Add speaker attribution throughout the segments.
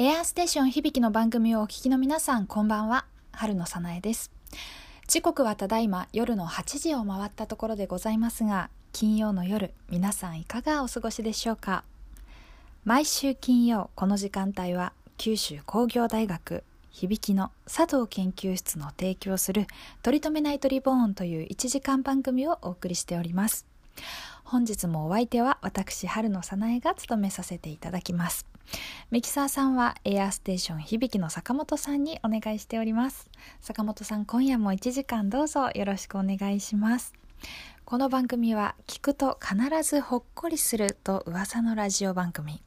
Speaker 1: エアーステーション響きの番組をお聞きの皆さん、こんばんは。春野さなえです。時刻はただいま夜の8時を回ったところでございますが、金曜の夜、皆さんいかがお過ごしでしょうか？毎週金曜、この時間帯は、九州工業大学響きの佐藤研究室の提供する取り留めないトリボーンという1時間番組をお送りしております。本日もお相手は私春野早苗が務めさせていただきます。ミキサーさんはエアステーション響きの坂本さんにお願いしております。坂本さん今夜も1時間どうぞよろしくお願いします。この番組は聞くと必ずほっこりすると噂のラジオ番組。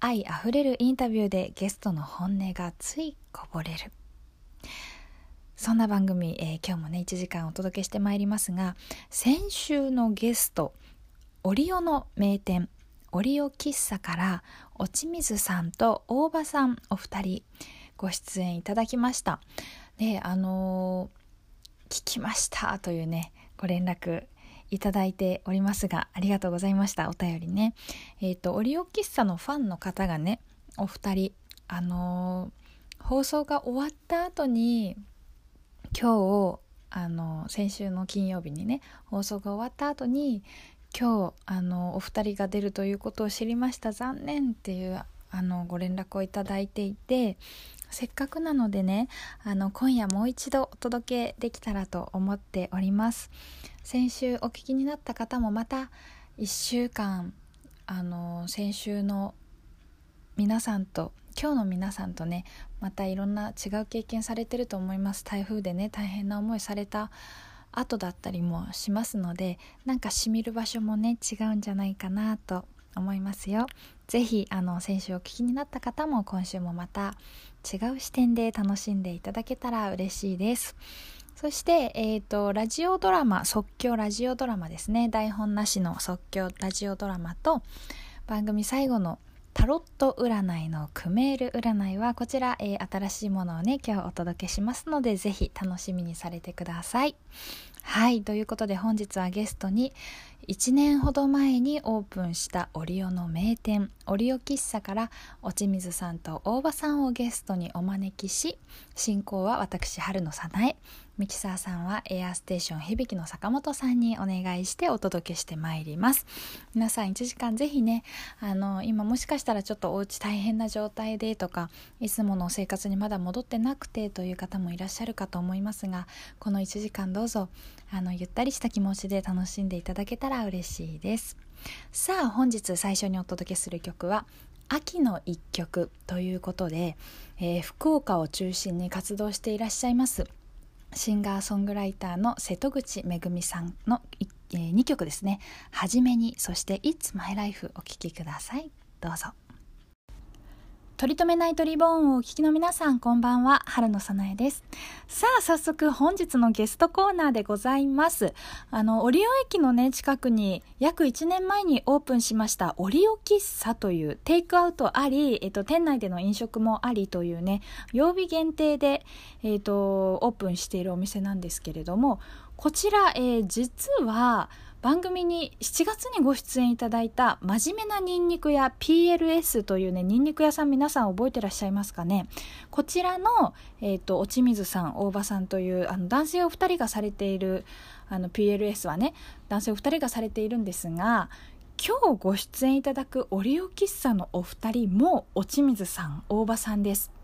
Speaker 1: 愛あふれるインタビューでゲストの本音がついこぼれる。そんな番組、えー、今日もね1時間お届けしてまいりますが先週のゲストオリオの名店オリオ喫茶から落水さんと大場さんお二人ご出演いただきました。であのー、聞きましたというねご連絡いただいておりますがありがとうございましたお便りね。えっ、ー、とオリオ喫茶のファンの方がねお二人あのー、放送が終わった後に今日あの先週の金曜日にね放送が終わった後に今日あのお二人が出るということを知りました。残念っていうあのご連絡をいただいていてせっかくなのでねあの今夜もう一度お届けできたらと思っております。先週お聞きになった方もまた1週間あの先週の皆さんと今日の皆さんとねまたいろんな違う経験されてると思います。台風でね大変な思いされた後だったりもしますのでなんかしみる場所もね違うんじゃないかなと思いますよ。是非あの先週お聞きになった方も今週もまた違う視点で楽しんでいただけたら嬉しいです。そして、えっ、ー、と、ラジオドラマ、即興ラジオドラマですね。台本なしの即興ラジオドラマと、番組最後のタロット占いのクメール占いはこちら、えー、新しいものをね今日お届けしますのでぜひ楽しみにされてください。はいということで本日はゲストに1年ほど前にオープンしたオリオの名店オリオ喫茶から落ち水さんと大場さんをゲストにお招きし進行は私春野早苗。ミキサーさんはエアステーション響の坂本さんにお願いしてお届けしてまいります。皆さん1時間ぜひねあの今もしかしたらちょっとお家大変な状態でとかいつもの生活にまだ戻ってなくてという方もいらっしゃるかと思いますがこの1時間どうぞあのゆったりした気持ちで楽しんでいただけたら嬉しいです。さあ本日最初にお届けする曲は秋の一曲ということで、えー、福岡を中心に活動していらっしゃいますシンガーソングライターの瀬戸口めぐみさんの、えー、2曲ですね「はじめに」そして「It's My Life」お聴きください。どうぞ。取り留めないトリボーンをお聞きの皆さんこんばんは。春野さなえです。さあ早速本日のゲストコーナーでございます。あのオリオ駅のね近くに約1年前にオープンしましたオリオ喫茶というテイクアウトあり、えっと、店内での飲食もありというね曜日限定で、えっと、オープンしているお店なんですけれどもこちら、えー、実は番組に7月にご出演いただいた真面目なニンニク屋 PLS というねニンニク屋さん皆さん覚えてらっしゃいますかね？こちらの、えーと、落ち水さん大場さんというあの男性お二人がされているあの PLS はね男性お二人がされているんですが今日ご出演いただくオリオ喫茶のお二人も落ち水さん大場さんです。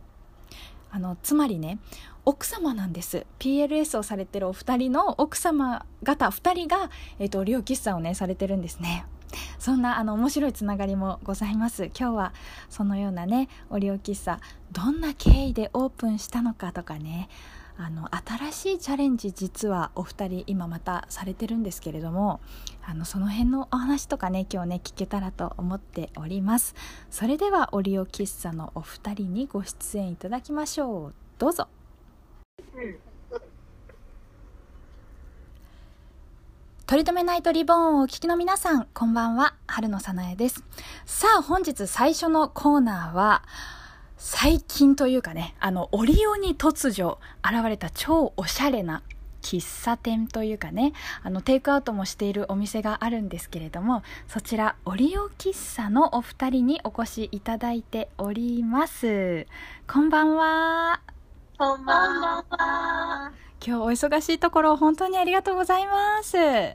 Speaker 1: あのつまりね奥様なんです。PLS をされてるお二人の奥様方2人が、えーと、両喫茶をねされてるんですね。そんなあの面白いつながりもございます。今日はそのようなねオリオ喫茶どんな経緯でオープンしたのかとかねあの新しいチャレンジ実はお二人今またされてるんですけれどもあのその辺のお話とかね今日ね聞けたらと思っております。それではオリオ喫茶のお二人にご出演いただきましょう。どうぞ。取り留めないとリボンをお聞きの皆さん、こんばんは、春野さなえです。さあ、本日最初のコーナーは、最近というかね、あの、オリオに突如現れた超おしゃれな喫茶店というかねあのテイクアウトもしているお店があるんですけれどもそちらオリオ喫茶のお二人にお越しいただいておりますこんばんは
Speaker 2: こんばんは。
Speaker 1: 今日お忙しいところ本当にありがとうございます
Speaker 2: あ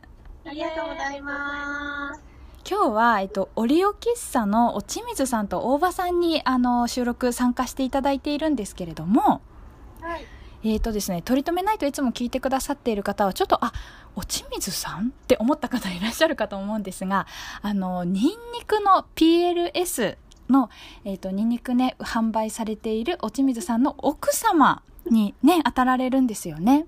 Speaker 2: りがとうございます。
Speaker 1: 今日は、えっと、オリオ喫茶のおちみずさんと大場さんにあの収録参加していただいているんですけれども
Speaker 2: はい。
Speaker 1: えーとですね、取り留めないといつも聞いてくださっている方は、ちょっと、あ、おちみずさんって思った方いらっしゃるかと思うんですが、あの、ニンニクの PLS の、えっ、と、ニンニクね、販売されているおちみずさんの奥様にね、当たられるんですよね。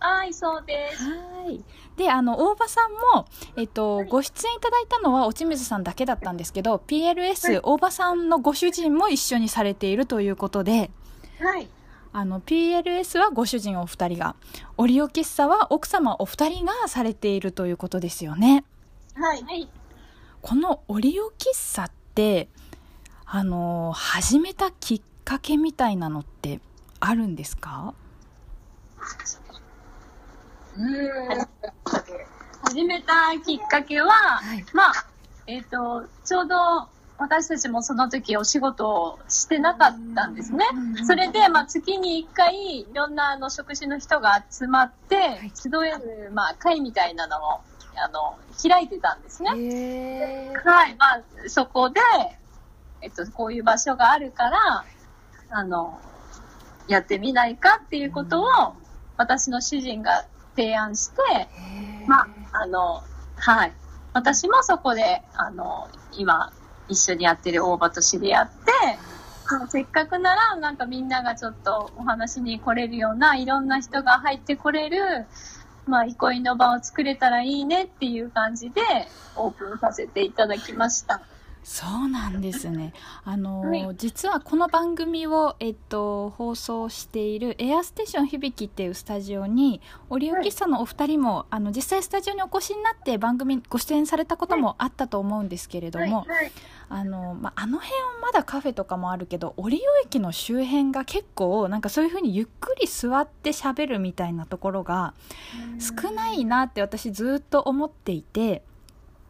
Speaker 2: はい、そうです。
Speaker 1: はい。で、あの、大場さんも、えっ、と、ご出演いただいたのは、おちみずさんだけだったんですけど、PLS、大場さんのご主人も一緒にされているということで、
Speaker 2: はい。
Speaker 1: あの PLS はご主人お二人がオリオ喫茶は奥様お二人がされているということですよね
Speaker 2: はい。はい。
Speaker 1: このオリオ喫茶ってあの始めたきっかけみたいなのってあるんですか？
Speaker 2: うん。始めたきっかけは、
Speaker 1: はい。
Speaker 2: まあ、えっ、と、ちょうど私たちもその時お仕事をしてなかったんですね。それで、まあ、月に1回、いろんなあの職種の人が集まって、集える、まあ、会みたいなのを、あの、開いてたんですね。
Speaker 1: へ
Speaker 2: はい、まあ、そこで、えっと、こういう場所があるから、あの、やってみないかっていうことを、私の主人が提案して、まあ、あの、はい。私もそこで、あの、今、一緒にやってる大場と知り合って、まあせっかくなら、なんかみんながちょっとお話に来れるような、いろんな人が入ってこれる、まあ、憩いの場を作れたらいいねっていう感じで、オープンさせていただきました。
Speaker 1: そうなんですね。あの、
Speaker 2: はい。
Speaker 1: 実はこの番組を、えっと、放送しているエアステーション響きっていうスタジオに、オリオ喫茶のお二人も、あの、実際スタジオにお越しになって番組ご出演されたこともあったと思うんですけれども、
Speaker 2: はい
Speaker 1: あの、まあ、あの辺はまだカフェとかもあるけど、オリオ駅の周辺が結構、なんかそういう風にゆっくり座って喋るみたいなところが少ないなって私ずっと思っていて、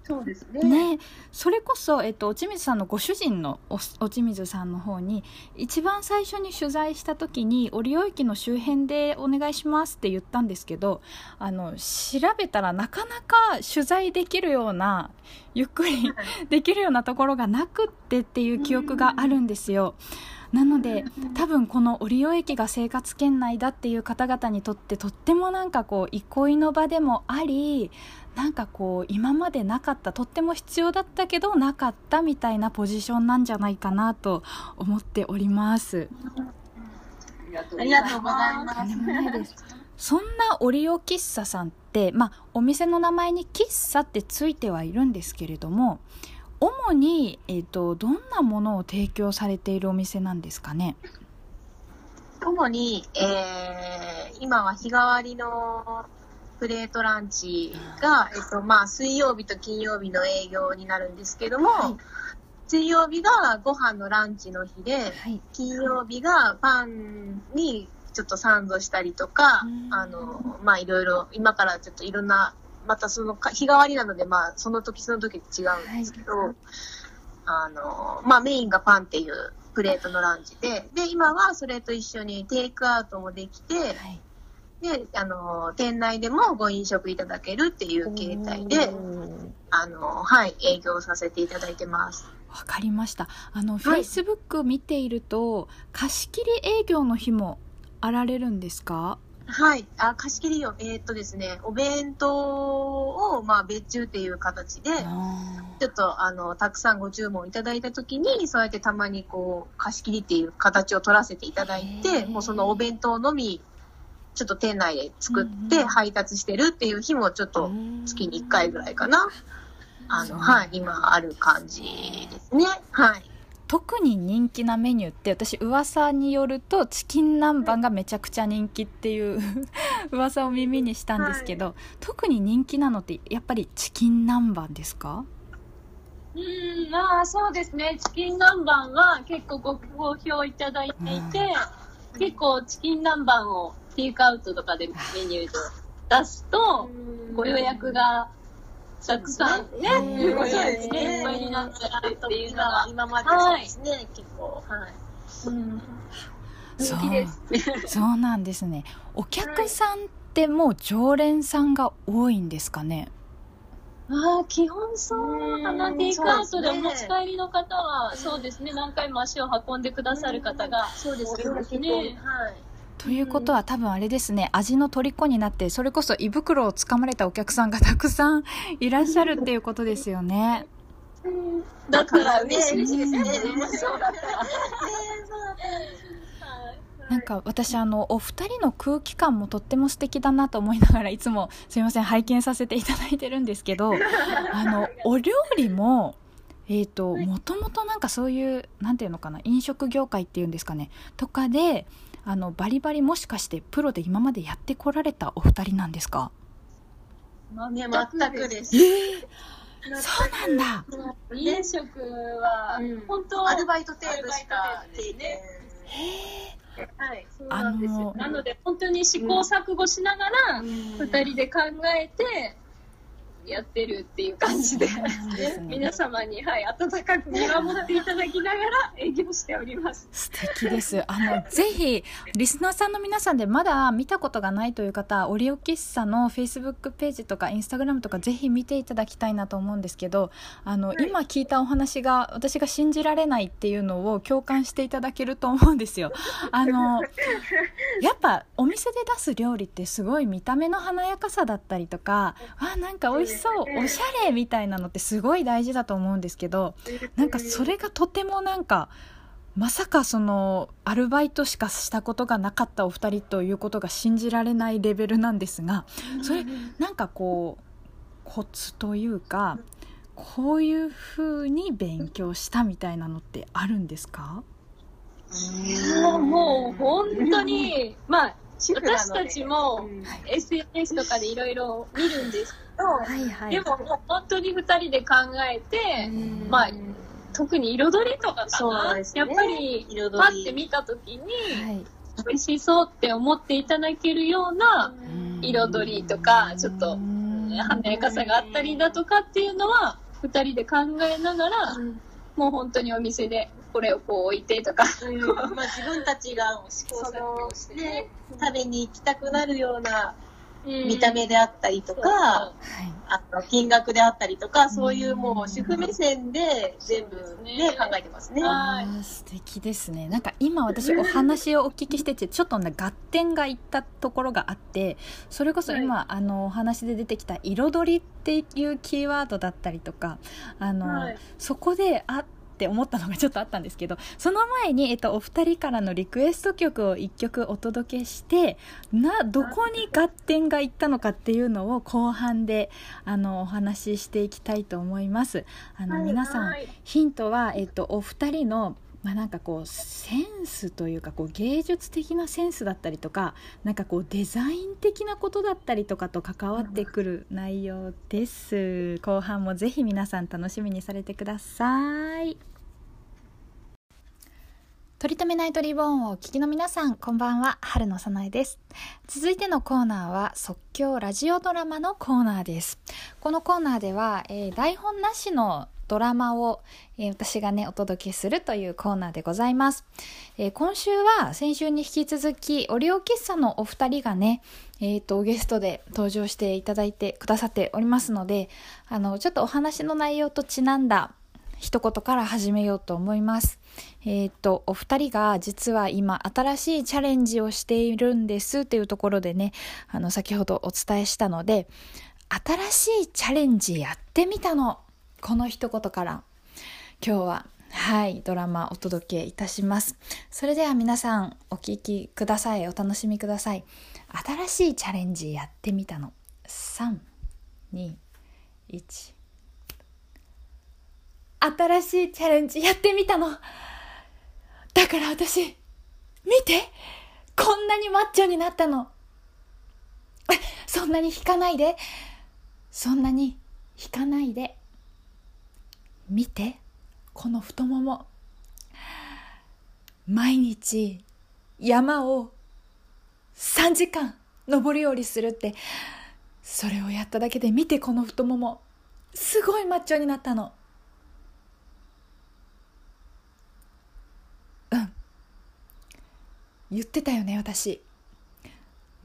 Speaker 2: そうですね。
Speaker 1: ね、それこそ、えっと、おちみずさんのご主人のおおちみずさんの方に一番最初に取材した時に「折尾駅の周辺でお願いします」って言ったんですけどあの調べたらなかなか取材できるようなゆっくりできるようなところがなくってっていう記憶があるんですよ。なので多分この折尾駅が生活圏内だっていう方々にとってとってもなんかこう憩いの場でもありなんかこう今までなかったとっても必要だったけどなかったみたいなポジションなんじゃないかなと思っております。
Speaker 2: ありがとうございます。
Speaker 1: もないです。そんなオリオ喫茶さんって、まあ、お店の名前に喫茶ってついてはいるんですけれども主に、えー、とどんなものを提供されているお店なんですかね？
Speaker 3: 主に、えー、今は日替わりのプレートランチが、えっと、まあ、水曜日と金曜日の営業になるんですけども、
Speaker 1: はい。
Speaker 3: 水曜日がご飯のランチの日で、
Speaker 1: はい。
Speaker 3: 金曜日がパンにちょっとサンドしたりとか
Speaker 1: うん、
Speaker 3: あの、まあ、いろいろ、今からちょっといろんな、またそのか日替わりなので、まあ、その時その時で違うんですけど、
Speaker 1: はい。
Speaker 3: あの、まあ、メインがパンっていうプレートのランチで、で、今はそれと一緒にテイクアウトもできて、
Speaker 1: はい
Speaker 3: で、あの、店内でもご飲食いただけるっていう形態で、あの、はい、営業させていただいてます。
Speaker 1: わかりましたあの、フェイスブック見ていると貸し切り営業の日もあられるんですか？
Speaker 3: はい。あ、貸し切りよ。えーっとですね、お弁当を、まあ、別注っていう形で、ちょっと、あの、たくさんご注文いただいたときに、そうやってたまにこう、貸し切りっていう形を取らせていただい
Speaker 1: へ
Speaker 3: て、
Speaker 1: ー
Speaker 3: もうそのお弁当のみ、ちょっと店内で作っ
Speaker 1: うんうん
Speaker 3: て配達してるっていう日もちょっと月に1回ぐらいかな。あの、はい、今ある感じですね。はい。
Speaker 1: 特に人気なメニューって私噂によるとチキン南蛮がめちゃくちゃ人気っていう 噂を耳にしたんですけど、特に人気なのってやっぱりチキン南蛮ですか？
Speaker 2: うん、まあそうですね。チキン南蛮は結構ご好評いただいていて、結構チキン南蛮をテイクアウトとかでメニューで出すと、ご予約がたくさんね、いっぱいになっちゃうっていうのが、
Speaker 3: 今までそうですね、結構。はい。
Speaker 2: うん、
Speaker 1: そう。そうなんですね。お客さんってもう常連さんが多いんですかね？
Speaker 2: ああ、基本そうかな。
Speaker 3: うん。
Speaker 2: テイクアウトでお持ち帰りの方は、そうですね、何回も足を運んでくださる方が
Speaker 3: そうです
Speaker 2: ね。
Speaker 3: はい。
Speaker 1: ということは多分あれですね味の虜になってそれこそ胃袋をつかまれたお客さんがたくさんいらっしゃるっていうことですよね。
Speaker 2: だったら嬉しいですね。
Speaker 3: ね
Speaker 2: そうだったら。
Speaker 1: なんか私あのお二人の空気感もとっても素敵だなと思いながらいつもすいません拝見させていただいてるんですけどあのお料理もえー、ともともとなんかそういうなんていうのかな飲食業界っていうんですかねとかであのバリバリもしかしてプロで今までやってこられたお二人なんですか？
Speaker 3: ね、全くです。
Speaker 1: そうなんだ。
Speaker 2: 飲食は
Speaker 3: うん、
Speaker 2: 本当、
Speaker 3: アルバイト程度しか
Speaker 2: です。ねはい、そう
Speaker 1: あ
Speaker 2: なんですよ。
Speaker 1: の。
Speaker 2: なので、本当に試行錯誤しながら、二人で考えて、やってるっていう感じで、皆様に、はい、温かく見守っていただきながら 営業しております。
Speaker 1: 素敵です。あの、ぜひ、リスナーさんの皆さんでまだ見たことがないという方、オリオ喫茶の Facebook ページとか Instagram とかぜひ見ていただきたいなと思うんですけど、あの、今聞いたお話が私が信じられないっていうのを共感していただけると思うんですよ。あの、やっぱお店で出す料理ってすごい見た目の華やかさだったりとか、あ、なんか美味しそう、おしゃれみたいなのってすごい大事だと思うんですけど、なんかそれがとてもなんかまさかそのアルバイトしかしたことがなかったお二人ということが信じられないレベルなんですがそれなんかこうコツというかこういうふうに勉強したみたいなのってあるんですか？
Speaker 2: いやもう本当に、まあ、私たちも
Speaker 3: うん。
Speaker 2: SNS とかでいろいろ見るんですけど、
Speaker 1: はいは
Speaker 2: でももう本当に二人で考えて、まあ特に彩りとかかな、
Speaker 3: ね。
Speaker 2: やっぱりパッて見た時に
Speaker 1: はい。
Speaker 2: 美味しそうって思っていただけるような彩りとかちょっと華やかさがあったりだとかっていうのは二人で考えながらもう本当にお店でこれをこう置いてとか。
Speaker 3: うん。まあ自分たちが試行錯誤してね、食べに行きたくなるような見た目であったりとか、
Speaker 1: はい。
Speaker 3: あの金額であったりとか、そういうもう主婦目線で全部ね、
Speaker 2: ね。
Speaker 3: 考えてますね。
Speaker 2: はい。
Speaker 1: あー素敵ですね。なんか今私お話をお聞きしてて ちょっとね合点がいったところがあってそれこそ今、あのお話で出てきた「彩り」っていうキーワードだったりとかあの、
Speaker 2: はい。
Speaker 1: そこであって思ったのがちょっとあったんですけどその前に、えっと、お二人からのリクエスト曲を1曲お届けしてなどこに合点がいったのかっていうのを後半であのお話ししていきたいと思います。あの皆さん
Speaker 2: はい
Speaker 1: ヒントは、えっと、お二人の、まあ、なんかこうセンスというかこう芸術的なセンスだったりとかなんかこうデザイン的なことだったりとかと関わってくる内容です。後半もぜひ皆さん楽しみにされてください。取り留めナイトリボーンをお聞きの皆さんこんばんは。春のさなえです。続いてのコーナーは即興ラジオドラマのコーナーです。このコーナーでは、えー台本なしのドラマを、えー私がねお届けするというコーナーでございます、えー今週は先週に引き続きオリオ喫茶のお二人がねえー、とゲストで登場していただいてくださっておりますのであのちょっとお話の内容とちなんだ一言から始めようと思います。えっ、と、お二人が実は今新しいチャレンジをしているんですというところでね、あの、先ほどお伝えしたので、新しいチャレンジやってみたの。この一言から、今日は、はい、ドラマお届けいたします。それでは皆さん、お聞きください。お楽しみください。新しいチャレンジやってみたの。3、2、1。新しいチャレンジやってみたの。だから私、見てこんなにマッチョになったの。そんなに引かないで。そんなに引かないで。見て、この太もも。毎日山を3時間上り下りするってそれをやっただけで見てこの太もも。すごいマッチョになったの。うん。言ってたよね私。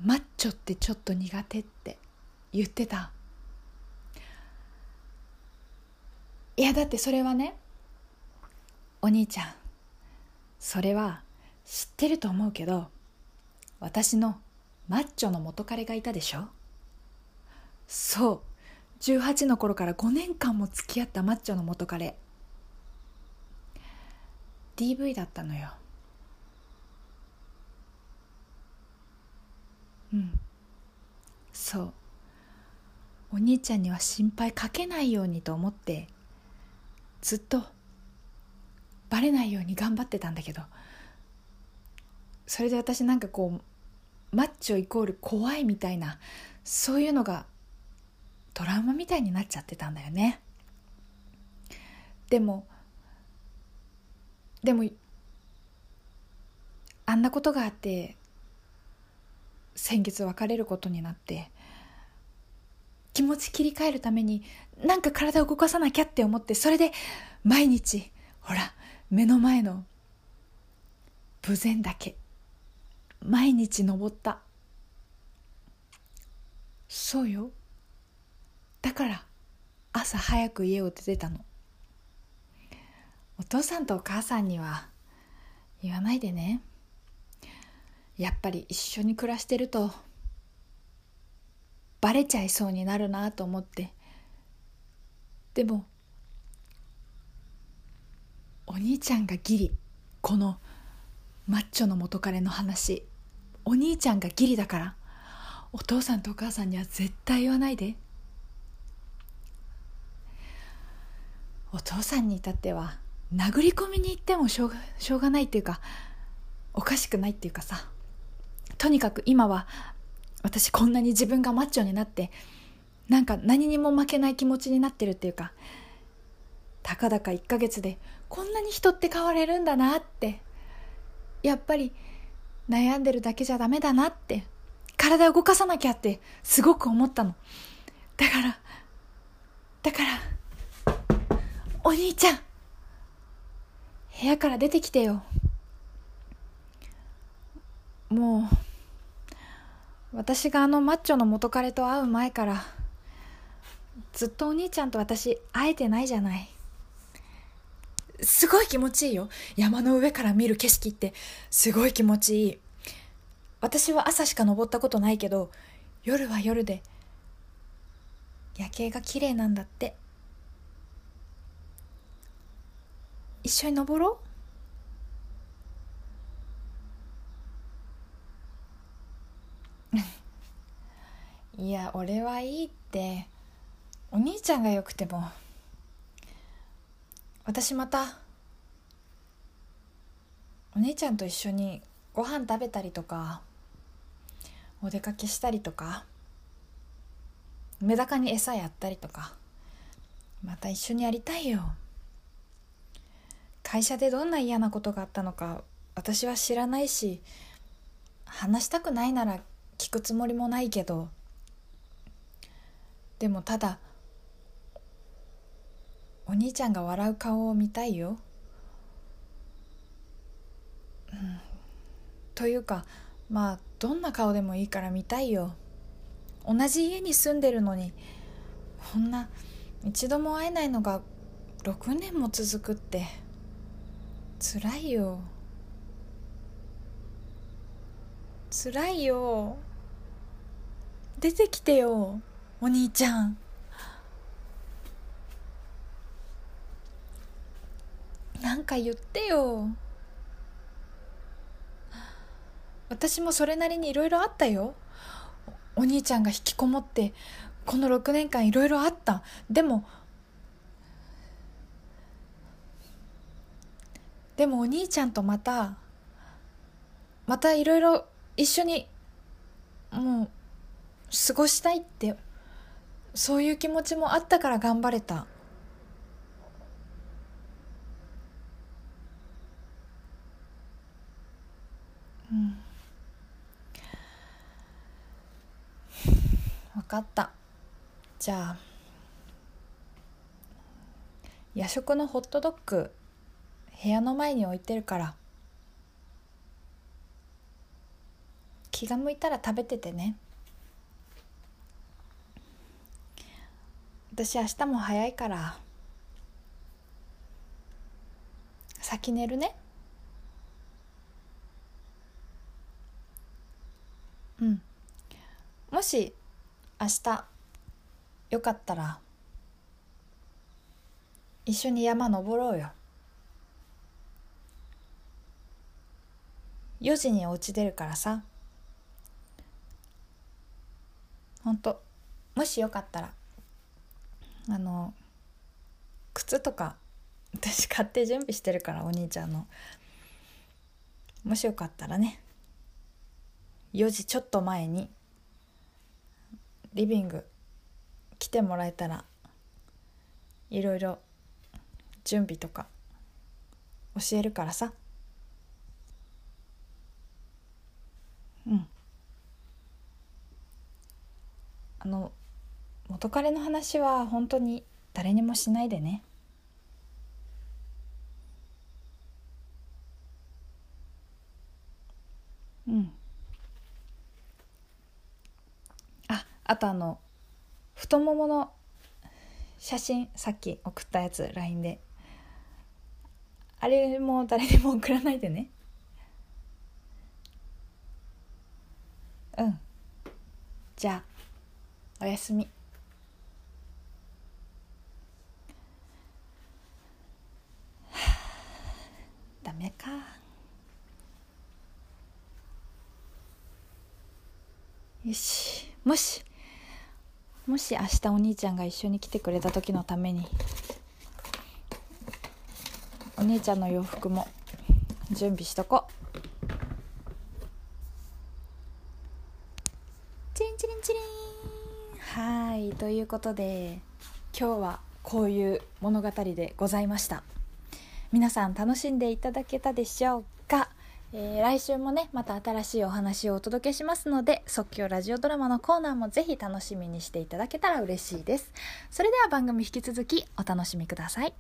Speaker 1: マッチョってちょっと苦手って言ってた。いやだってそれはねお兄ちゃんそれは知ってると思うけど私のマッチョの元彼がいたでしょ？そう18の頃から5年間も付き合ったマッチョの元彼。DV だったのよ。うん。そう。お兄ちゃんには心配かけないようにと思ってずっとバレないように頑張ってたんだけどそれで私なんかこうマッチョイコール怖いみたいなそういうのがトラウマみたいになっちゃってたんだよね。でもでもあんなことがあって先月別れることになって気持ち切り替えるためになんか体を動かさなきゃって思ってそれで毎日ほら目の前の豊前岳毎日登った。そうよ。だから朝早く家を出てたの。お父さんとお母さんには言わないでね。やっぱり一緒に暮らしてるとバレちゃいそうになるなと思って。でもお兄ちゃんがギリこのマッチョの元彼の話お兄ちゃんがギリだからお父さんとお母さんには絶対言わないで。お父さんに至っては殴り込みに行ってもしょうがしょうがないっていうかおかしくないっていうかさ。とにかく今は私こんなに自分がマッチョになってなんか何にも負けない気持ちになってるっていうかたかだか1ヶ月でこんなに人って変われるんだなってやっぱり悩んでるだけじゃダメだなって体を動かさなきゃってすごく思ったの。だからだからお兄ちゃん部屋から出てきてよ。もう私があのマッチョの元彼と会う前からずっとお兄ちゃんと私会えてないじゃない。すごい気持ちいいよ。山の上から見る景色ってすごい気持ちいい。私は朝しか登ったことないけど夜は夜で夜景が綺麗なんだって。一緒に登ろう。いや俺はいいって。お兄ちゃんがよくても。私また。お姉ちゃんと一緒にご飯食べたりとか。お出かけしたりとか。メダカに餌やったりとか。また一緒にやりたいよ。会社でどんな嫌なことがあったのか私は知らないし話したくないなら聞くつもりもないけど。でもただお兄ちゃんが笑う顔を見たいよ、うん、というかまあどんな顔でもいいから見たいよ。同じ家に住んでるのにこんな一度も会えないのが6年も続くって辛いよ。辛いよ。出てきてよ。お兄ちゃん。なんか言ってよ。私もそれなりにいろいろあったよ。お兄ちゃんが引きこもってこの6年間いろいろあった。でもでもお兄ちゃんとまたまたいろいろ一緒にもう過ごしたいってそういう気持ちもあったから頑張れた。分かった。じゃあ夜食のホットドッグ部屋の前に置いてるから気が向いたら食べててね。私明日も早いから先寝るね。うん。もし明日よかったら一緒に山登ろうよ。4時にお家出るからさ。ほんともしよかったら。あの靴とか私買って準備してるからお兄ちゃんの。もしよかったらね4時ちょっと前にリビング来てもらえたらいろいろ準備とか教えるからさ。うん。あの元彼の話は本当に誰にもしないでね。うん。ああとあの太ももの写真さっき送ったやつ LINE で。あれも誰にも送らないでね。うん。じゃあおやすみダメかよし。もし。もし明日お兄ちゃんが一緒に来てくれた時のために。お姉ちゃんの洋服も。準備しとこチリンチリンチリン。はい。ということで今日はこういう物語でございました。皆さん楽しんでいただけたでしょうえー、来週もねまた新しいお話をお届けしますので即興ラジオドラマのコーナーもぜひ楽しみにしていただけたら嬉しいです。それでは番組引き続きお楽しみください。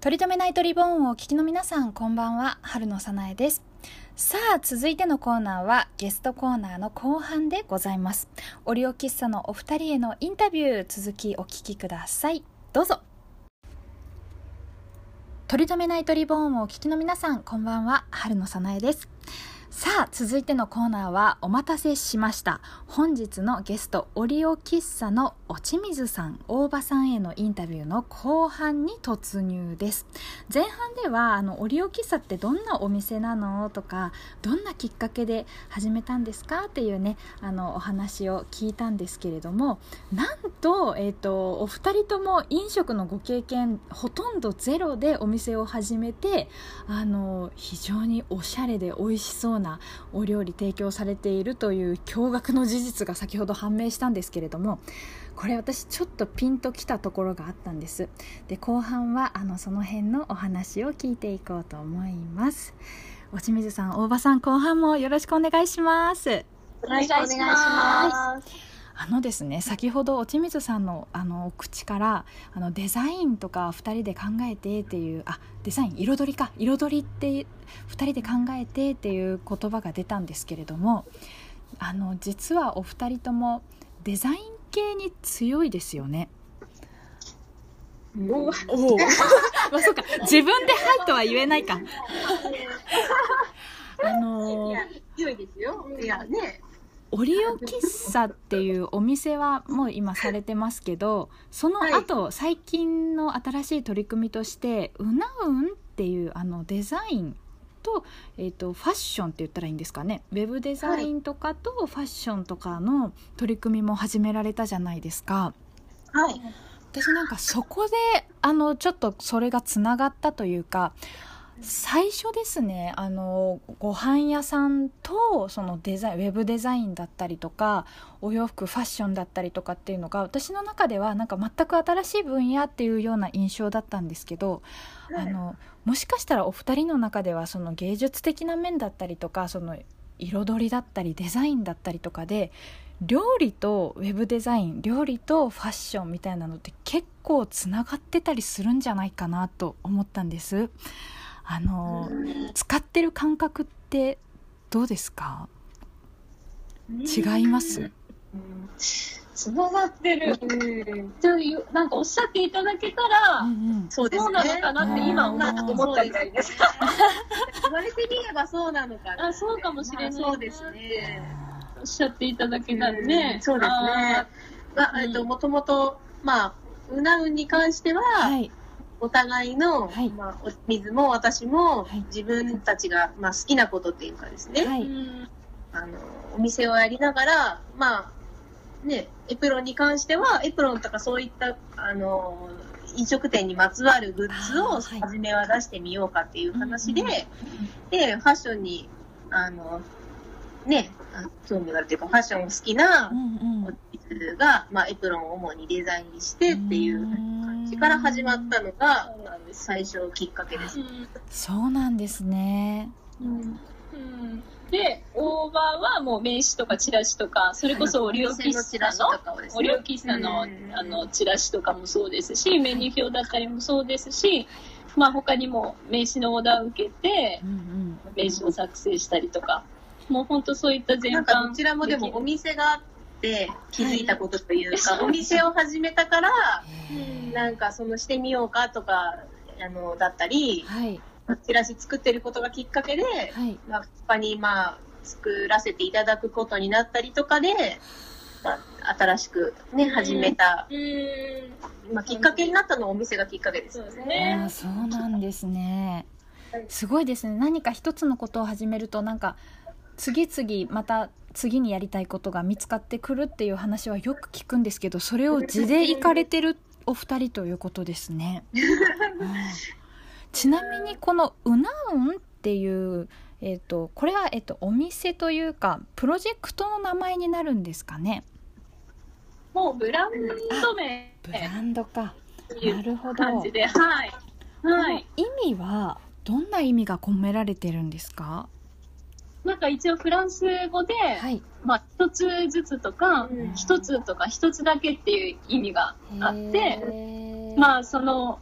Speaker 1: 取り留めないトリボンをお聞きの皆さんこんばんは。春野さなえです。さあ続いてのコーナーはゲストコーナーの後半でございます。オリオ喫茶のお二人へのインタビュー続きお聞きください。どうぞ。取り留めないトリボーンをお聞きの皆さんこんばんは。春野さなえです。さあ続いてのコーナーはお待たせしました。本日のゲストオリオ喫茶の落水さん大場さんへのインタビューの後半に突入です。前半ではあのオリオ喫茶ってどんなお店なのとかどんなきっかけで始めたんですかっていうねあのお話を聞いたんですけれどもなんと,、えーと、お二人とも飲食のご経験ほとんどゼロでお店を始めてあの非常におしゃれで美味しそうななお料理提供されているという驚愕の事実が先ほど判明したんですけれどもこれ私ちょっとピンときたところがあったんです。で後半はあのその辺のお話を聞いていこうと思います。落水さん大場さん後半もよろしくお願いします。
Speaker 2: お願いします。
Speaker 1: あのですね先ほど落水さんのあの口からあのデザインとか2人で考えてっていうあデザイン彩りか彩りって2人で考えてっていう言葉が出たんですけれどもあの実はお二人ともデザイン系に強いですよね。おお まあそうか自分で「はい」とは言えないか。
Speaker 3: あのー、強いですよ。いやね
Speaker 1: オリオ喫茶っていうお店はもう今されてますけどその後、はい、最近の新しい取り組みとしてうなうんっていうあのデザインと,、えーと、ファッションって言ったらいいんですかね。ウェブデザインとかとファッションとかの取り組みも始められたじゃないですか。
Speaker 3: はい。
Speaker 1: 私なんかそこであのちょっとそれがつながったというか最初ですねあのご飯屋さんとそのデザインウェブデザインだったりとかお洋服ファッションだったりとかっていうのが私の中ではなんか全く新しい分野っていうような印象だったんですけど、あのもしかしたらお二人の中ではその芸術的な面だったりとかその彩りだったりデザインだったりとかで料理とウェブデザイン料理とファッションみたいなのって結構つながってたりするんじゃないかなと思ったんですあの使ってる感覚ってどうですか？違います？
Speaker 2: つながってる。う、なんかおっしゃっていただけたら、
Speaker 1: うんうん
Speaker 3: そうですね。
Speaker 2: そうなのかなって今思ったみたいです。
Speaker 3: 言われてみればそうなのかな。
Speaker 2: あそうかもしれない
Speaker 3: まあそうですね。
Speaker 2: おっしゃっていただけたらね。
Speaker 3: そうですね。まあ、えっと、
Speaker 2: うん
Speaker 3: もともと、まあ、うなうに関しては、
Speaker 1: はい
Speaker 3: お互いの、
Speaker 1: はい。
Speaker 3: まあ、お水も私も、
Speaker 1: はい。
Speaker 3: 自分たちが、まあ、好きなことっていうかですね、
Speaker 1: はい。
Speaker 2: うん。
Speaker 3: あの、お店をやりながら、まあ、ね、エプロンに関しては、エプロンとかそういった、あの、飲食店にまつわるグッズを初めは出してみようかっていう話で、
Speaker 1: うんうん。
Speaker 3: で、ファッションに、あの、ね、あ興味があるというか、ファッションを好きな
Speaker 1: うんうん。
Speaker 3: 人が、まあ、エプロンを主にデザインしてっていう感じから始まったのが。最初きっかけです。
Speaker 1: そうなんですね。
Speaker 2: うん。うん。で、大葉はもう名刺とかチラシとか、それこそオリオ喫
Speaker 3: チラ
Speaker 2: 茶の。オリオ喫茶の
Speaker 3: うん。
Speaker 2: あのチラシとかもそうですし、メニュー表だったりもそうですし、まあ他にも名刺のオーダーを受けて
Speaker 1: う、ん。
Speaker 2: 名刺を作成したりとか、もう本当そういった全
Speaker 3: なんか
Speaker 2: 般。
Speaker 3: どちらもでもお店があって気づいたことというか、
Speaker 2: はい
Speaker 3: お店を始めたから、なんかそのしてみようかとか、あの、だったり、
Speaker 1: はい。
Speaker 3: チラシ作ってることがきっかけで、
Speaker 1: はい。
Speaker 3: まあ、他にまあ、作らせていただくことになったりとかで、まあ、新しくね、始めた、
Speaker 2: うん。
Speaker 3: まあ、きっかけになったのはお店がきっかけです
Speaker 2: そうです
Speaker 1: あ
Speaker 2: ね
Speaker 1: ー。そうなんですね。すごいですね。何か一つのことを始めるとなんか次々また次にやりたいことが見つかってくるっていう話はよく聞くんですけどそれを地で行かれてるお二人ということですね、う んちなみにこのうなうんっていうえっ、とこれは、えっとお店というかプロジェクトの名前になるんですかね？
Speaker 2: もうブランド名。
Speaker 1: ブランドか。なるほど。
Speaker 2: はい。はい。
Speaker 1: 意味はどんな意味が込められてるんですか？
Speaker 2: なんか一応フランス語で、
Speaker 1: はい。
Speaker 2: まあ一つずつとか
Speaker 3: うん、
Speaker 2: 一、つとか一つだけっていう意味があって、まあその、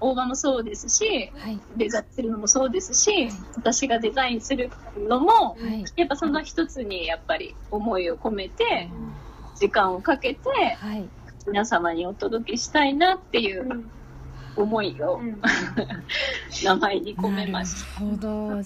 Speaker 2: 大葉もそうですし、
Speaker 1: はい。
Speaker 2: デザインするのもそうですし、私がデザインするのも、
Speaker 1: はい。
Speaker 2: やっぱその一つにやっぱり思いを込めて、時間をかけて
Speaker 1: はい。
Speaker 2: 皆様にお届けしたいなっていう思いを
Speaker 3: うん。
Speaker 2: 名前に込めました。
Speaker 1: なるほど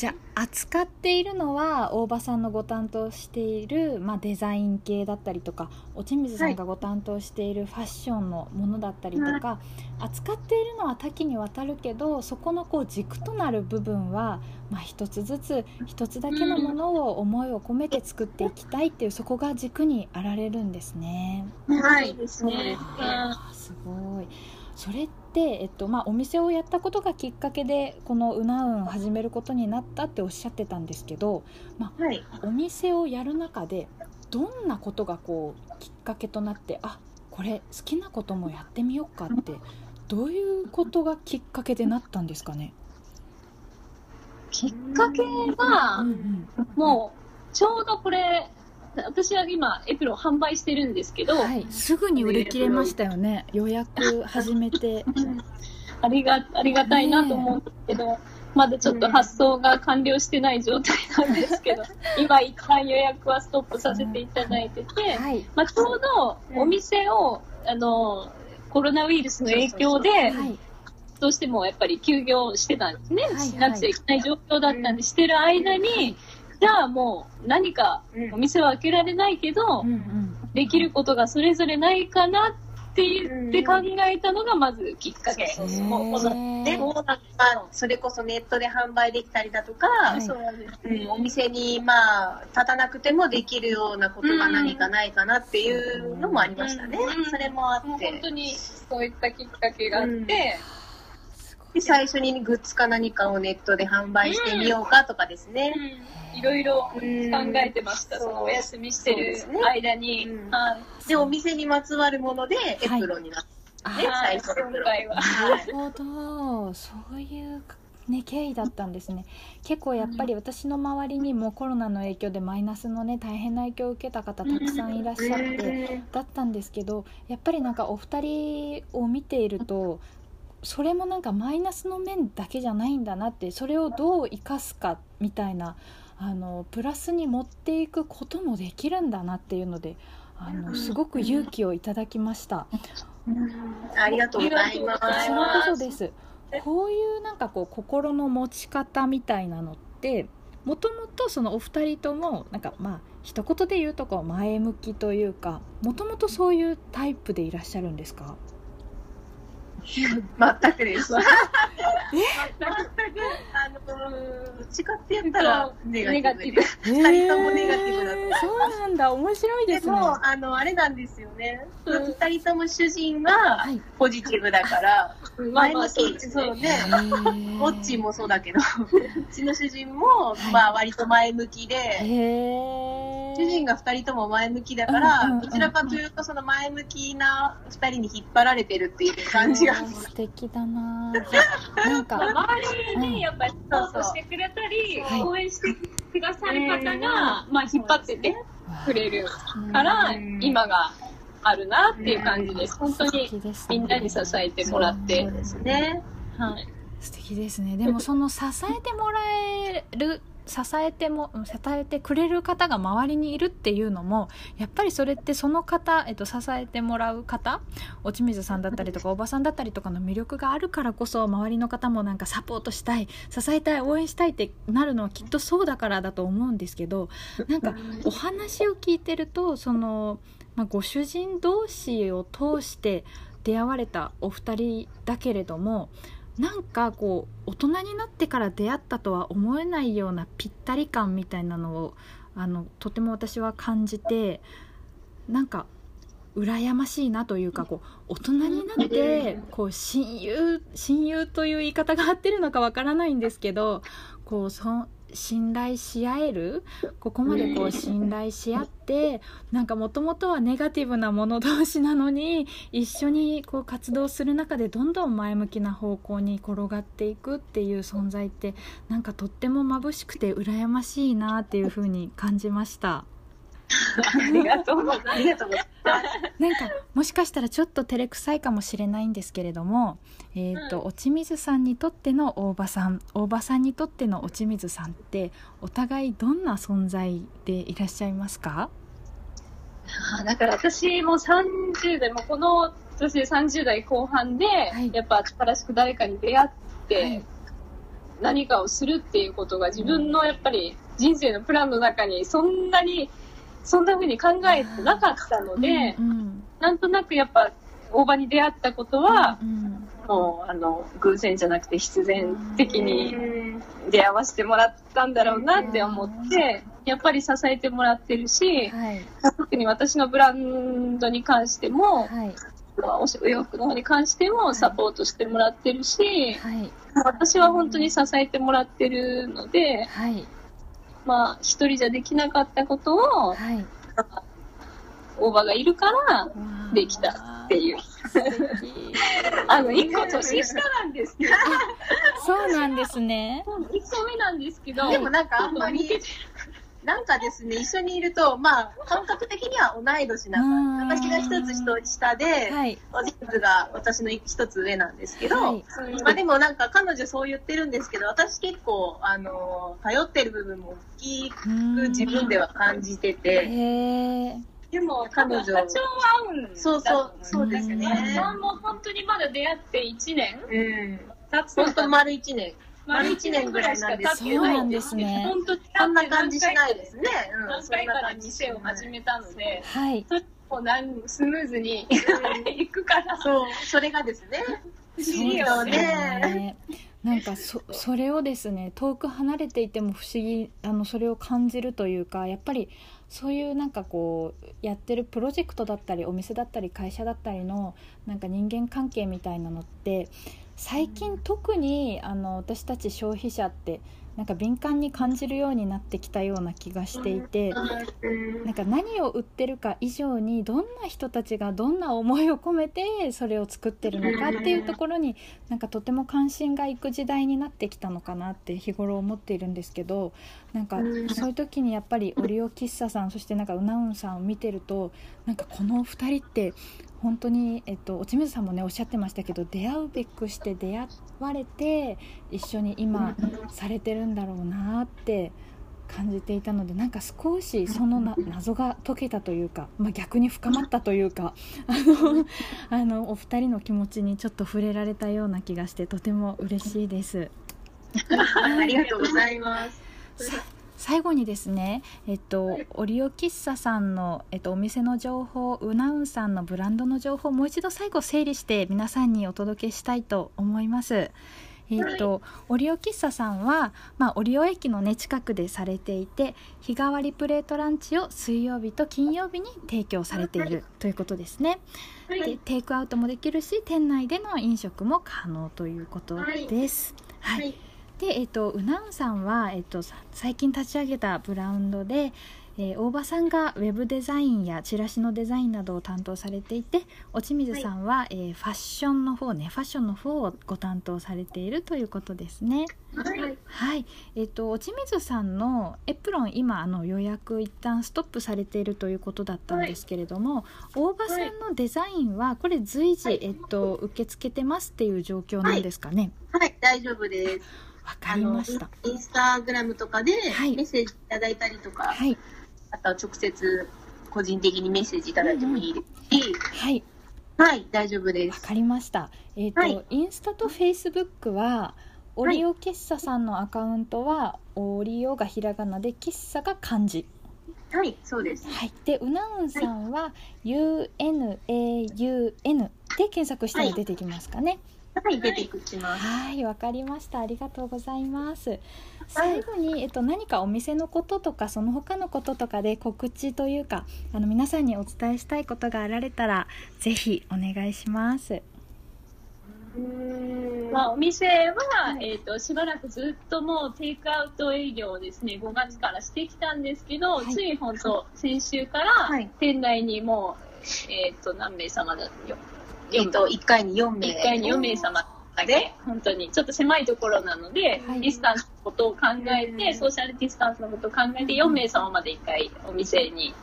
Speaker 1: じゃあ扱っているのは大場さんのご担当している、まあ、デザイン系だったりとか落水さんがご担当しているファッションのものだったりとか、扱っているのは多岐にわたるけどそこのこう軸となる部分は、まあ、一つずつ一つだけのものを思いを込めて作っていきたいっていうそこが軸にあられるんですね。
Speaker 3: はい。
Speaker 2: ですね。
Speaker 1: すごい。それって、えっとまあ、お店をやったことがきっかけでこのうなうん始めることになったっておっしゃってたんですけど
Speaker 3: はい。
Speaker 1: お店をやる中でどんなことがこうきっかけとなってあこれ好きなこともやってみようかってどういうことがきっかけでなったんですかね、
Speaker 2: きっかけは、
Speaker 1: うん
Speaker 2: もう、ちょうどこれ、私は今、エプロン販売してるんですけど、
Speaker 1: はい、すぐに売り切れましたよね。予約始めて。
Speaker 2: ありが、ありがたいなと思うんですけど、まだちょっと発送が完了してない状態なんですけど、今一旦予約はストップさせていただいてて、
Speaker 1: はい。
Speaker 2: まあ、ちょうどお店を、あの、コロナウイルスの影響で、
Speaker 1: はい。
Speaker 2: どうしてもやっぱり休業してたんですね。
Speaker 1: はい。はい。
Speaker 2: しなくちゃいけない状況だったんで、してる間に、じゃあもう何かお店は開けられないけど、
Speaker 1: うんうん。
Speaker 2: できることがそれぞれないかなって言って考えたのがまずきっかけ。
Speaker 3: そうそう。
Speaker 2: もう
Speaker 3: で、それこそネットで販売できたりだとか、
Speaker 1: はい。
Speaker 2: そう
Speaker 3: うん、お店にまあ立たなくてもできるようなことが何かないかなっていうのもありましたね。
Speaker 2: うん。
Speaker 3: それもあって。
Speaker 2: 本当にそういったきっかけがあって、
Speaker 3: うんで最初にグッズか何かをネットで販売してみようかとかですね。
Speaker 2: いろいろ考
Speaker 3: うん
Speaker 2: えてました、
Speaker 3: そ
Speaker 2: のお休みしてる
Speaker 3: そうですね。
Speaker 2: 間に。
Speaker 3: うん。
Speaker 2: はい。
Speaker 3: でお店にまつわるものでエプロンになっ
Speaker 1: あ
Speaker 3: ね
Speaker 2: はい。
Speaker 3: 最初
Speaker 2: 今回は。
Speaker 1: なるほど。そういうね経緯だったんですね。結構やっぱり私の周りにもコロナの影響でマイナスのね大変な影響を受けた方たくさんいらっしゃってだったんですけどやっぱりなんかお二人を見ているとそれもなんかマイナスの面だけじゃないんだなってそれをどう生かすかみたいなあのプラスに持っていくこともできるんだなっていうのであのすごく勇気をいただきました。
Speaker 3: ありがとうございます。こち
Speaker 1: らこそです。こういうなんかこう心の持ち方みたいなのってもともとそのお二人ともなんかまあ一言で言うとこう前向きというかもともとそういうタイプでいらっしゃるんですか？
Speaker 3: 全くです。全く、あの、どっちかって言ったらネガティブ。二人ともネガティブだと。
Speaker 1: そうなんだ、面白いですね。で
Speaker 3: も、あの、あれなんですよね。二人とも主人がポジティブだから、前向き、そうね、オッチもそうだけど、うちの主人も、まあ割と前向きで、主人が2人とも前向きだから、どちらかというとその前向きな2人に引っ張られてるっていう感じが。
Speaker 1: 素敵だな
Speaker 2: なんか周りにやっぱりサポートしてくれたり、応援してくださる方が、まあ、引っ張っててくれるから、今があるなっていう感じです。本当にみんなに支えてもらって。そうですね。はい。
Speaker 1: 素敵ですね。でも その支えてもらえる支えても支えてくれる方が周りにいるっていうのもやっぱりそれってその方、えっと、支えてもらう方落ち水さんだったりとかおばさんだったりとかの魅力があるからこそ周りの方もなんかサポートしたい支えたい応援したいってなるのはきっとそうだからだと思うんですけどなんかお話を聞いてるとその、まあ、ご主人同士を通して出会われたお二人だけれどもなんかこう大人になってから出会ったとは思えないようなぴったり感みたいなのをあのとても私は感じてなんか羨ましいなというかこう大人になってこう親友親友という言い方が合ってるのかわからないんですけどこうそ信頼し合える？ここまでこう信頼し合ってなんかもともとはネガティブな者同士なのに一緒にこう活動する中でどんどん前向きな方向に転がっていくっていう存在ってなんかとっても眩しくて羨ましいなっていうふうに感じました。
Speaker 2: ありがとうございます。
Speaker 1: なんかもしかしたらちょっと照れくさいかもしれないんですけれども、えっ、ー、と、うん、落水さんにとっての大場さん、大場さんにとっての落水さんってお互いどんな存在でいらっしゃいますか？
Speaker 2: だから私も30代もこの年30代後半で、はい、やっぱ新しく誰かに出会って、はい、何かをするっていうことが自分のやっぱり人生のプランの中にそんなにそんな風に考えてなかったので、うんうん、なんとなくやっぱ大場に出会ったことは、うん、もうあの偶然じゃなくて必然的に出会わせてもらったんだろうなって思って、やっぱり支えてもらってるし、はい、特に私のブランドに関しても、はい、お洋服の方に関してもサポートしてもらってるし、はい、私は本当に支えてもらってるので、はいまあ、一人じゃできなかったことを、はい、大場がいるからできたっていう。あの、一個年下なんですけど。
Speaker 1: そうなんですね。
Speaker 2: 一個目なんですけど。
Speaker 3: でもなんかあんまり、なんかですね、一緒にいると、まあ、感覚的には同い年なんか、私が一つ下で、はい、おじつが私の一つ上なんですけど、はい、まあでもなんか彼女そう言ってるんですけど、私結構、あの、頼ってる部分も大きく自分では感じてて、
Speaker 2: でも、彼女。は合うん
Speaker 3: そうそう、そうですね。
Speaker 2: もう本当にまだ出会って1年
Speaker 3: うん。本当丸1年。丸1年ぐらいなんですけど、そうなんですね。本当そんな感じしないですね。
Speaker 2: 何回か店を始めたので、はい。もうなんスムーズにいくから。
Speaker 3: そう、それがですね。不思議よね。
Speaker 1: なんかそそれをですね遠く離れていても不思議あのそれを感じるというかやっぱりそういうなんかこうやってるプロジェクトだったりお店だったり会社だったりのなんか人間関係みたいなのって最近特にあの私たち消費者ってなんか敏感に感じるようになってきたような気がしていてなんか何を売ってるか以上にどんな人たちがどんな思いを込めてそれを作ってるのかっていうところになんかとても関心がいく時代になってきたのかなって日頃思っているんですけどなんかそういう時にやっぱりオリオ喫茶さんそしてなんかうなうんさんを見てるとなんかこの2人って本当に、えっと、落水さんもねおっしゃってましたけど出会うべくして出会われて一緒に今されてるんだろうなって感じていたのでなんか少しそのな謎が解けたというか、まあ、逆に深まったというかあのあのお二人の気持ちにちょっと触れられたような気がしてとても嬉しいです。
Speaker 3: ありがとうございます。
Speaker 1: 最後にですね、えっと、オリオ喫茶さんの、えっと、お店の情報うなうんさんのブランドの情報をもう一度最後整理して皆さんにお届けしたいと思います。えーと、オリオ喫茶さんは、まあ、オリオ駅の、ね、近くでされていて日替わりプレートランチを水曜日と金曜日に提供されているということですね。でテイクアウトもできるし店内での飲食も可能ということです。はいで、えっと、うなうさんは、えっと、最近立ち上げたブランドで、えー、大場さんがウェブデザインやチラシのデザインなどを担当されていて落ち水さんは、はい、えー、ファッションの方ねファッションの方をご担当されているということですね。はい、はい、えっ、ー、と落ち水さんのエプロン今あの予約一旦ストップされているということだったんですけれども、はい、大場さんのデザインはこれ随時、えっと受け付けてますっていう状況なんですかね？
Speaker 3: はい、大丈夫です。
Speaker 1: わかりました。
Speaker 3: インスタグラムとかでメッセージいただいたりとか、はい、あとは直接個人的にメッセージいただいてもいいですし、うんうん、はい。はい、大丈夫です。
Speaker 1: わかりました。えっ、ー、と、はい、インスタとフェイスブックは、オリオ喫茶さんのアカウントは、オリオがひらがなで、喫茶が漢字。
Speaker 3: はい、そうです。
Speaker 1: はい、で、うなうんさんは、U. N. A. U. N. で検索したら出てきますかね。
Speaker 3: はい、出てきます。
Speaker 1: はい、わかりました。ありがとうございます。最後に、えっと、何かお店のこととか、その他のこととかで告知というか、あの、皆さんにお伝えしたいことがあられたら、ぜひお願いします。
Speaker 2: まあ、お店は、えーと、しばらくずっともうテイクアウト営業をですね5月からしてきたんですけど、はい、つい本当先週から店内にもう、えーと、何名様だよ
Speaker 3: えっ、ー、と、1回に4名。
Speaker 2: 1回に4名様。だけ、本当に、ちょっと狭いところなので、はい、ディスタンスのことを考えて、ソーシャルディスタンスのことを考えて、4名様まで1回お店に、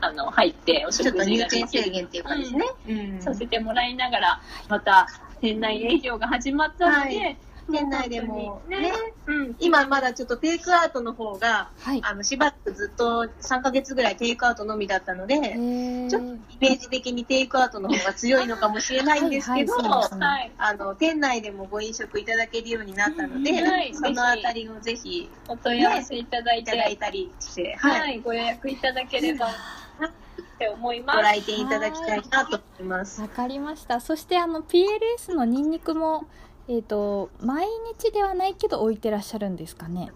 Speaker 2: あの、入って、お食事
Speaker 3: ができる。制限っていうかですね、
Speaker 2: うん、させてもらいながら、また、店内営業が始まったので、はい
Speaker 3: 年内でもね、ねうん、今まだちょっとテイクアウトの方が、はい、あのしばらくずっと3ヶ月ぐらいテイクアウトのみだったので、ちょっとイメージ的にテイクアウトの方が強いのかもしれないんですけど、あの店内でもご飲食いただけるようになったので、はい、そのあたりをぜひ
Speaker 2: お問い合わせいただいて、
Speaker 3: ね、いただいたりして、
Speaker 2: はい、ご予約いただければ。って思います。
Speaker 3: ご来店いただきたいなと思います。
Speaker 1: わかりました。そしてあの PLS のニンニクもえっ、ー、と毎日ではないけど置いてらっしゃるんですかね？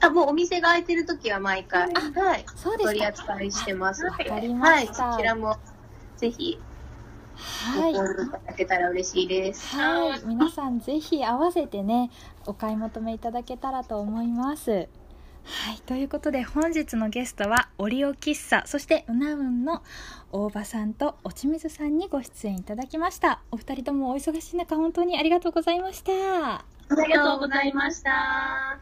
Speaker 3: あもうお店が開いてる時は毎回、はい、そうです取り扱いしてます。わかりました、はい、そちらもぜひはい、いただけたら嬉しいです。
Speaker 1: はい、皆さんぜひ合わせてね、お買い求めいただけたらと思います。はい、ということで本日のゲストはオリオ喫茶そしてうなうんの大場さんと落水さんにご出演いただきました。お二人ともお忙しい中本当にありがとうございました。
Speaker 3: ありがとうございました。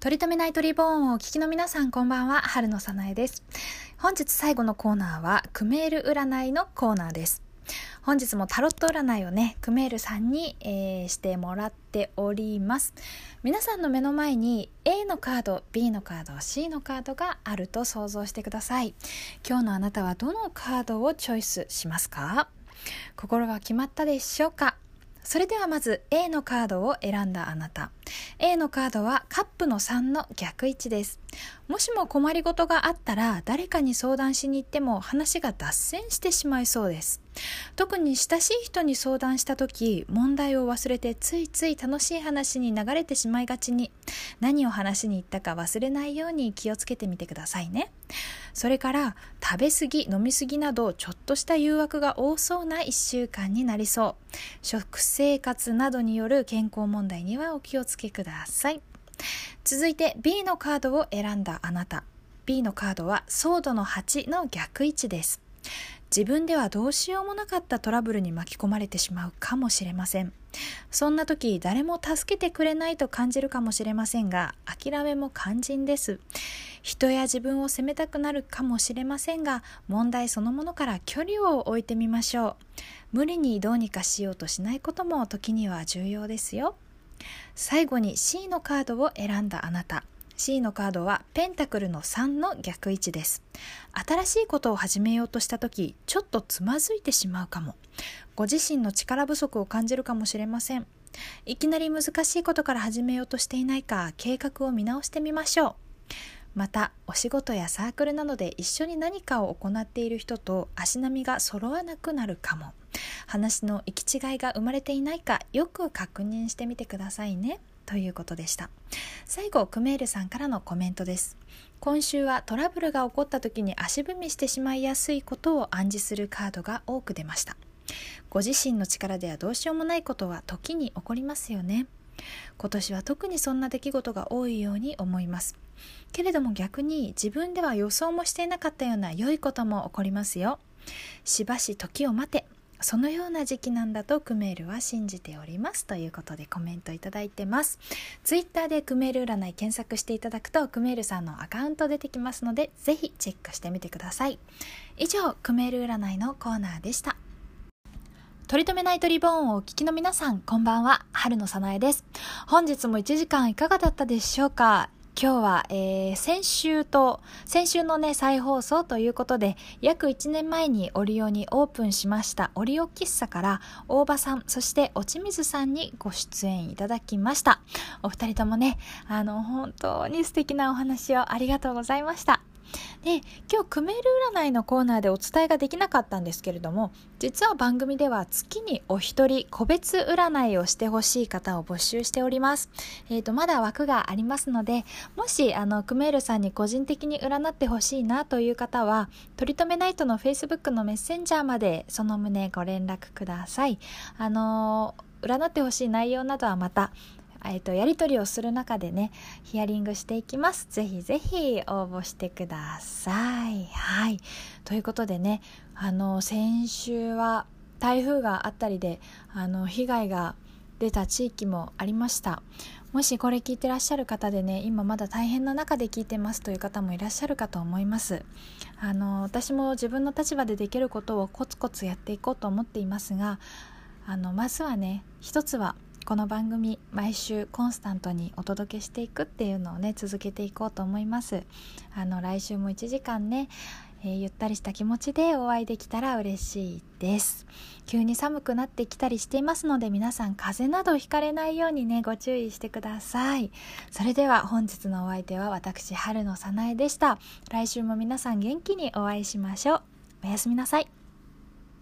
Speaker 1: 取り留めないトリボーンをお聞きの皆さんこんばんは。春野さなえです。本日最後のコーナーはクメール占いのコーナーです本日もタロット占いをね、クメールさんに、えー、してもらっております。皆さんの目の前に A のカード、B のカード、C のカードがあると想像してください。今日のあなたはどのカードをチョイスしますか？心は決まったでしょうか？それではまず A のカードを選んだあなた。A のカードはカップの3の逆位置です。もしも困りごとがあったら誰かに相談しに行っても話が脱線してしまいそうです。特に親しい人に相談した時問題を忘れてついつい楽しい話に流れてしまいがちに何を話しに行ったか忘れないように気をつけてみてくださいね。それから食べ過ぎ飲み過ぎなどちょっとした誘惑が多そうな1週間になりそう。食生活などによる健康問題にはお気をつけください。続いて B のカードを選んだあなた。B のカードはソードの8の逆位置です。自分ではどうしようもなかったトラブルに巻き込まれてしまうかもしれません。そんな時誰も助けてくれないと感じるかもしれませんが諦めも肝心です。人や自分を責めたくなるかもしれませんが問題そのものから距離を置いてみましょう。無理にどうにかしようとしないことも時には重要ですよ。最後に C のカードを選んだあなた。C のカードはペンタクルの3の逆位置です。新しいことを始めようとした時ちょっとつまずいてしまうかも。ご自身の力不足を感じるかもしれません。いきなり難しいことから始めようとしていないか計画を見直してみましょう。またお仕事やサークルなどで一緒に何かを行っている人と足並みが揃わなくなるかも。話の行き違いが生まれていないかよく確認してみてくださいね。ということでした。最後クメールさんからのコメントです。今週はトラブルが起こった時に足踏みしてしまいやすいことを暗示するカードが多く出ました。ご自身の力ではどうしようもないことは時に起こりますよね。今年は特にそんな出来事が多いように思います。けれども逆に自分では予想もしていなかったような良いことも起こりますよ。しばし時を待て。そのような時期なんだとクメールは信じておりますということでコメントいただいてますツイッターでクメール占い検索していただくとクメールさんのアカウント出てきますのでぜひチェックしてみてください以上クメール占いのコーナーでした取り留めないトリボーンをお聞きの皆さん、こんばんは。春のさなえです。本日も1時間いかがだったでしょうか？今日は、えー、先週と、先週のね、再放送ということで、約1年前にオリオにオープンしましたオリオ喫茶から、大場さん、そして落水さんにご出演いただきました。お二人ともね、あの、本当に素敵なお話をありがとうございました。で今日クメール占いのコーナーでお伝えができなかったんですけれども実は番組では月にお一人個別占いをしてほしい方を募集しております、えーと、まだ枠がありますのでもしあのクメールさんに個人的に占ってほしいなという方は取り留めナイトの Facebook のメッセンジャーまでその旨ご連絡ください。あのー、占ってほしい内容などはまたえーと、やり取りをする中でねヒアリングしていきます。ぜひぜひ応募してください。はい。ということでねあの先週は台風があったりであの被害が出た地域もありました。もしこれ聞いてらっしゃる方でね今まだ大変な中で聞いてますという方もいらっしゃるかと思います。あの私も自分の立場でできることをコツコツやっていこうと思っていますがあのまずはね一つはこの番組毎週コンスタントにお届けしていくっていうのをね続けていこうと思います。あの来週も1時間ね、えー、ゆったりした気持ちでお会いできたら嬉しいです。急に寒くなってきたりしていますので皆さん風邪などひかれないようにねご注意してください。それでは本日のお相手は私春のさなえでした。来週も皆さん元気にお会いしましょう。おやすみなさい。